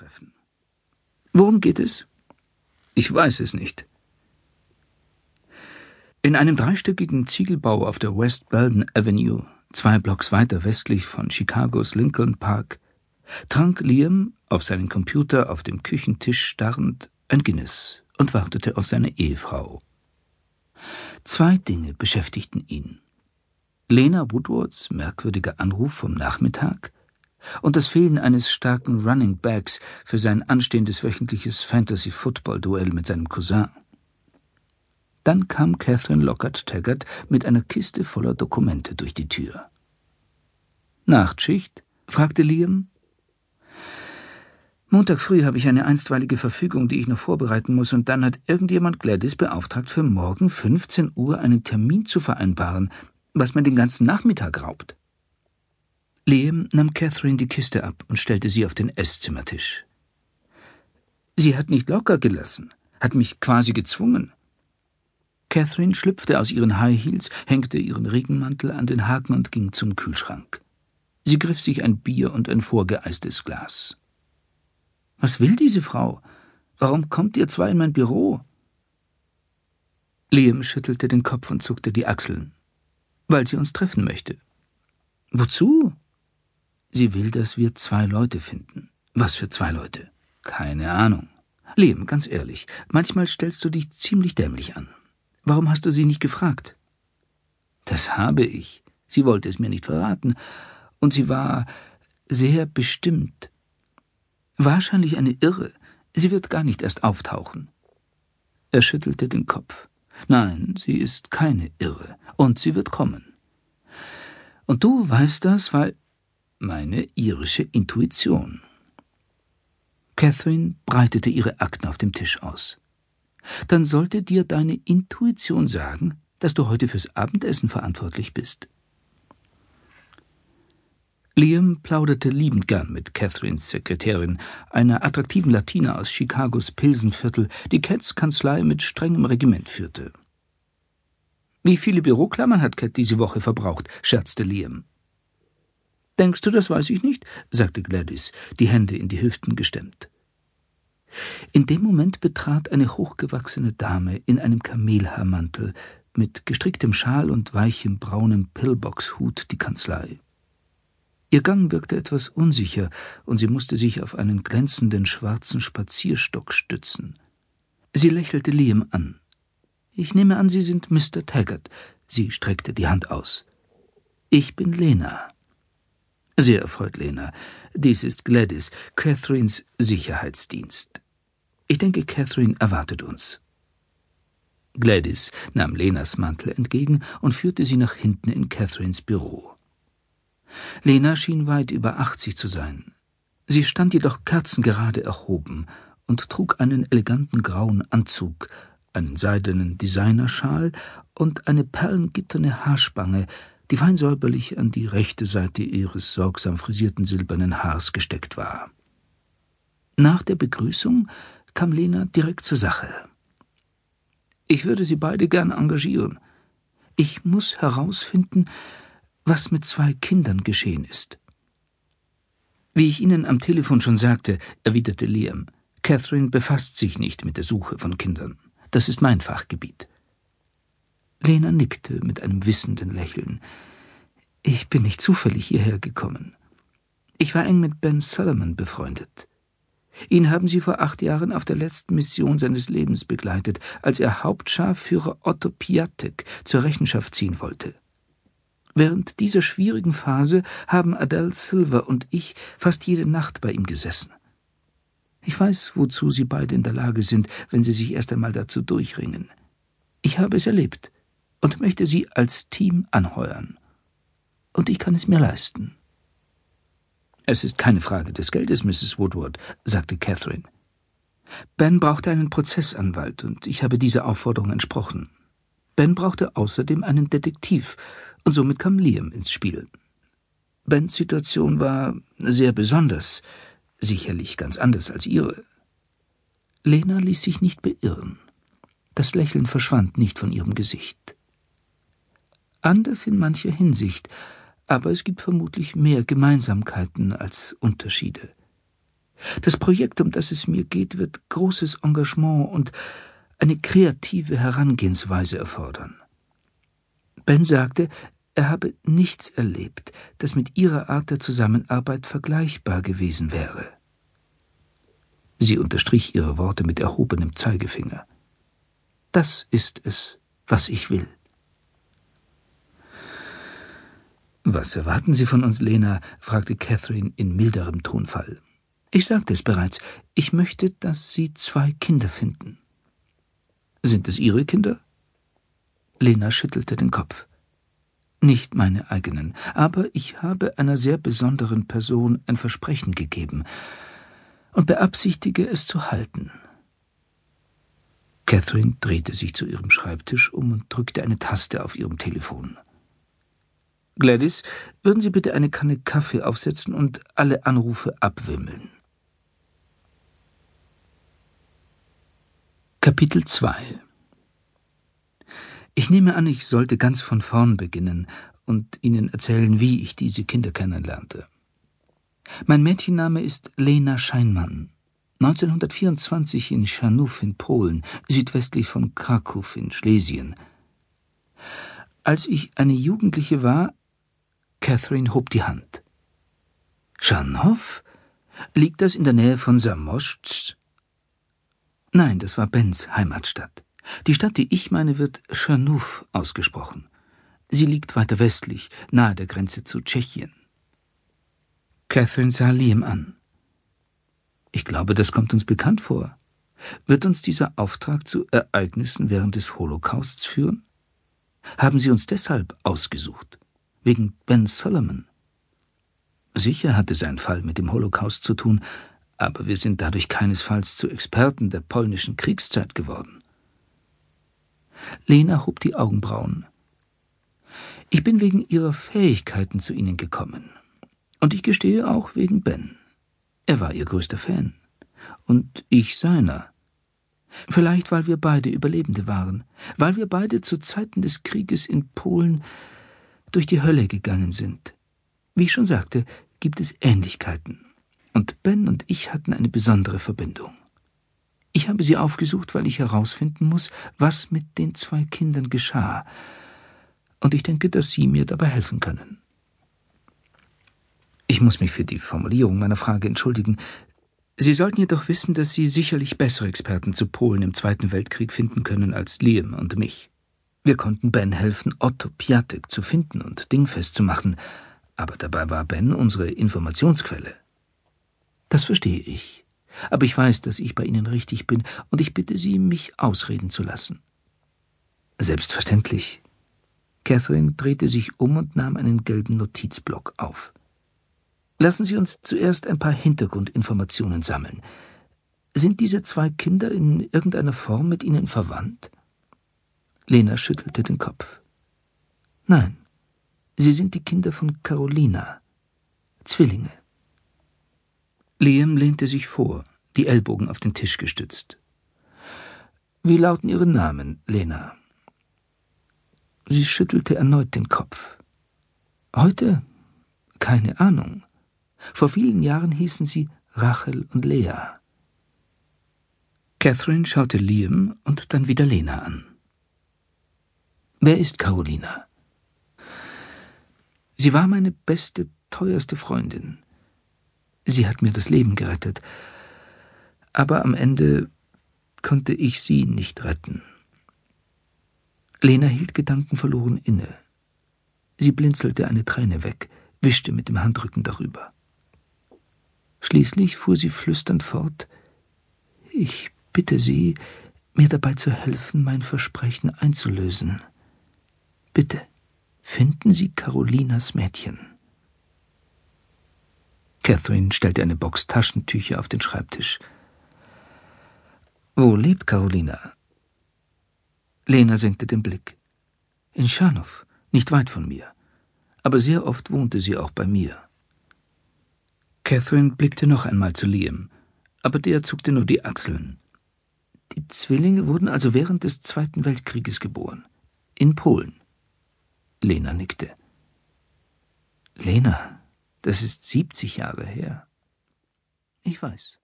treffen. Worum geht es? Ich weiß es nicht. In einem dreistöckigen Ziegelbau auf der West Belden Avenue, zwei Blocks weiter westlich von Chicagos Lincoln Park, trank Liam auf seinen Computer auf dem Küchentisch starrend ein Guinness und wartete auf seine Ehefrau. Zwei Dinge beschäftigten ihn. Lena Woodwards merkwürdiger Anruf vom Nachmittag und das Fehlen eines starken Running Backs für sein anstehendes wöchentliches Fantasy-Football-Duell mit seinem Cousin. Dann kam Catherine Lockhart Taggart mit einer Kiste voller Dokumente durch die Tür. Nachtschicht? fragte Liam. Montag früh habe ich eine einstweilige Verfügung, die ich noch vorbereiten muss, und dann hat irgendjemand Gladys beauftragt, für morgen 15 Uhr einen Termin zu vereinbaren, was mir den ganzen Nachmittag raubt. Liam nahm Catherine die Kiste ab und stellte sie auf den Esszimmertisch. Sie hat nicht locker gelassen, hat mich quasi gezwungen. Catherine schlüpfte aus ihren High Heels, hängte ihren Regenmantel an den Haken und ging zum Kühlschrank. Sie griff sich ein Bier und ein vorgeeistes Glas. Was will diese Frau? Warum kommt ihr zwei in mein Büro? Liam schüttelte den Kopf und zuckte die Achseln. Weil sie uns treffen möchte. Wozu? Sie will, dass wir zwei Leute finden. Was für zwei Leute? Keine Ahnung. Liam, ganz ehrlich, manchmal stellst du dich ziemlich dämlich an. Warum hast du sie nicht gefragt? Das habe ich. Sie wollte es mir nicht verraten. Und sie war sehr bestimmt. Wahrscheinlich eine Irre. Sie wird gar nicht erst auftauchen. Er schüttelte den Kopf. Nein, sie ist keine Irre. Und sie wird kommen. Und du weißt das, weil meine irische Intuition. Catherine breitete ihre Akten auf dem Tisch aus. Dann sollte dir deine Intuition sagen, dass du heute fürs Abendessen verantwortlich bist. Liam plauderte liebend gern mit Catherines Sekretärin, einer attraktiven Latina aus Chicagos Pilsenviertel, die Cats Kanzlei mit strengem Regiment führte. Wie viele Büroklammern hat Cat diese Woche verbraucht? scherzte Liam. Denkst du, das weiß ich nicht? sagte Gladys, die Hände in die Hüften gestemmt. In dem Moment betrat eine hochgewachsene Dame in einem Kamelhaarmantel mit gestricktem Schal und weichem braunem Pillboxhut die Kanzlei. Ihr Gang wirkte etwas unsicher, und sie musste sich auf einen glänzenden schwarzen Spazierstock stützen. Sie lächelte Liam an. Ich nehme an, Sie sind Mr. Taggart. Sie streckte die Hand aus. Ich bin Lena. Sehr erfreut, Lena. Dies ist Gladys, Catherines Sicherheitsdienst. Ich denke, Catherine erwartet uns. Gladys nahm Lenas Mantel entgegen und führte sie nach hinten in Catherines Büro. Lena schien weit über achtzig zu sein. Sie stand jedoch kerzengerade erhoben und trug einen eleganten grauen Anzug, einen seidenen Designerschal und eine perlengitterne Haarspange, die fein säuberlich an die rechte Seite ihres sorgsam frisierten silbernen Haars gesteckt war. Nach der Begrüßung kam Lena direkt zur Sache. Ich würde Sie beide gern engagieren. Ich muss herausfinden, was mit zwei Kindern geschehen ist. Wie ich Ihnen am Telefon schon sagte, erwiderte Liam, Catherine befasst sich nicht mit der Suche von Kindern. Das ist mein Fachgebiet. Lena nickte mit einem wissenden Lächeln. Ich bin nicht zufällig hierher gekommen. Ich war eng mit Ben Solomon befreundet. Ihn haben Sie vor acht Jahren auf der letzten Mission seines Lebens begleitet, als er Hauptscharführer Otto Piatek zur Rechenschaft ziehen wollte. Während dieser schwierigen Phase haben Adele Silver und ich fast jede Nacht bei ihm gesessen. Ich weiß, wozu Sie beide in der Lage sind, wenn Sie sich erst einmal dazu durchringen. Ich habe es erlebt und möchte Sie als Team anheuern. Und ich kann es mir leisten. Es ist keine Frage des Geldes, Mrs. Woodward, sagte Catherine. Ben brauchte einen Prozessanwalt, und ich habe dieser Aufforderung entsprochen. Ben brauchte außerdem einen Detektiv, und somit kam Liam ins Spiel. Bens Situation war sehr besonders, sicherlich ganz anders als ihre. Lena ließ sich nicht beirren. Das Lächeln verschwand nicht von ihrem Gesicht. Anders in mancher Hinsicht, aber es gibt vermutlich mehr Gemeinsamkeiten als Unterschiede. Das Projekt, um das es mir geht, wird großes Engagement und eine kreative Herangehensweise erfordern. Ben sagte, er habe nichts erlebt, das mit ihrer Art der Zusammenarbeit vergleichbar gewesen wäre. Sie unterstrich ihre Worte mit erhobenem Zeigefinger. Das ist es, was ich will. Was erwarten Sie von uns, Lena? fragte Catherine in milderem Tonfall. Ich sagte es bereits, ich möchte, dass Sie zwei Kinder finden. Sind es Ihre Kinder? Lena schüttelte den Kopf. Nicht meine eigenen, aber ich habe einer sehr besonderen Person ein Versprechen gegeben und beabsichtige es zu halten. Catherine drehte sich zu ihrem Schreibtisch um und drückte eine Taste auf ihrem Telefon. Gladys, würden Sie bitte eine Kanne Kaffee aufsetzen und alle Anrufe abwimmeln. Kapitel 2 Ich nehme an, ich sollte ganz von vorn beginnen und Ihnen erzählen, wie ich diese Kinder kennenlernte. Mein Mädchenname ist Lena Scheinmann. 1924 in Scharnów in Polen, südwestlich von Krakow in Schlesien. Als ich eine Jugendliche war, Catherine hob die Hand. Scharnów? Liegt das in der Nähe von Samoszcz? Nein, das war Bens Heimatstadt. Die Stadt, die ich meine, wird Scharnów ausgesprochen. Sie liegt weiter westlich, nahe der Grenze zu Tschechien. Catherine sah Liam an. Ich glaube, das kommt uns bekannt vor. Wird uns dieser Auftrag zu Ereignissen während des Holocausts führen? Haben Sie uns deshalb ausgesucht? Wegen Ben Solomon. Sicher hatte sein Fall mit dem Holocaust zu tun, aber wir sind dadurch keinesfalls zu Experten der polnischen Kriegszeit geworden. Lena hob die Augenbrauen. Ich bin wegen Ihrer Fähigkeiten zu Ihnen gekommen. Und ich gestehe auch wegen Ben. Er war Ihr größter Fan. Und ich seiner. Vielleicht, weil wir beide Überlebende waren, weil wir beide zu Zeiten des Krieges in Polen durch die Hölle gegangen sind. Wie ich schon sagte, gibt es Ähnlichkeiten. Und Ben und ich hatten eine besondere Verbindung. Ich habe sie aufgesucht, weil ich herausfinden muss, was mit den zwei Kindern geschah. Und ich denke, dass Sie mir dabei helfen können. Ich muss mich für die Formulierung meiner Frage entschuldigen. Sie sollten jedoch wissen, dass Sie sicherlich bessere Experten zu Polen im Zweiten Weltkrieg finden können als Liam und mich. Wir konnten Ben helfen, Otto Piatek zu finden und dingfest zu machen, aber dabei war Ben unsere Informationsquelle. Das verstehe ich. Aber ich weiß, dass ich bei Ihnen richtig bin, und ich bitte Sie, mich ausreden zu lassen. Selbstverständlich. Catherine drehte sich um und nahm einen gelben Notizblock auf. Lassen Sie uns zuerst ein paar Hintergrundinformationen sammeln. Sind diese zwei Kinder in irgendeiner Form mit Ihnen verwandt? Lena schüttelte den Kopf. Nein, sie sind die Kinder von Carolina. Zwillinge. Liam lehnte sich vor, die Ellbogen auf den Tisch gestützt. Wie lauten Ihre Namen, Lena? Sie schüttelte erneut den Kopf. Heute? Keine Ahnung. Vor vielen Jahren hießen sie Rachel und Lea. Catherine schaute Liam und dann wieder Lena an. Wer ist Carolina? Sie war meine beste, teuerste Freundin. Sie hat mir das Leben gerettet. Aber am Ende konnte ich sie nicht retten. Lena hielt gedankenverloren inne. Sie blinzelte eine Träne weg, wischte mit dem Handrücken darüber. Schließlich fuhr sie flüsternd fort Ich bitte Sie, mir dabei zu helfen, mein Versprechen einzulösen. Bitte, finden Sie Carolinas Mädchen. Catherine stellte eine Box Taschentücher auf den Schreibtisch. Wo lebt Carolina? Lena senkte den Blick. In Scharnow, nicht weit von mir. Aber sehr oft wohnte sie auch bei mir. Catherine blickte noch einmal zu Liam, aber der zuckte nur die Achseln. Die Zwillinge wurden also während des Zweiten Weltkrieges geboren. In Polen. Lena nickte. Lena, das ist siebzig Jahre her. Ich weiß.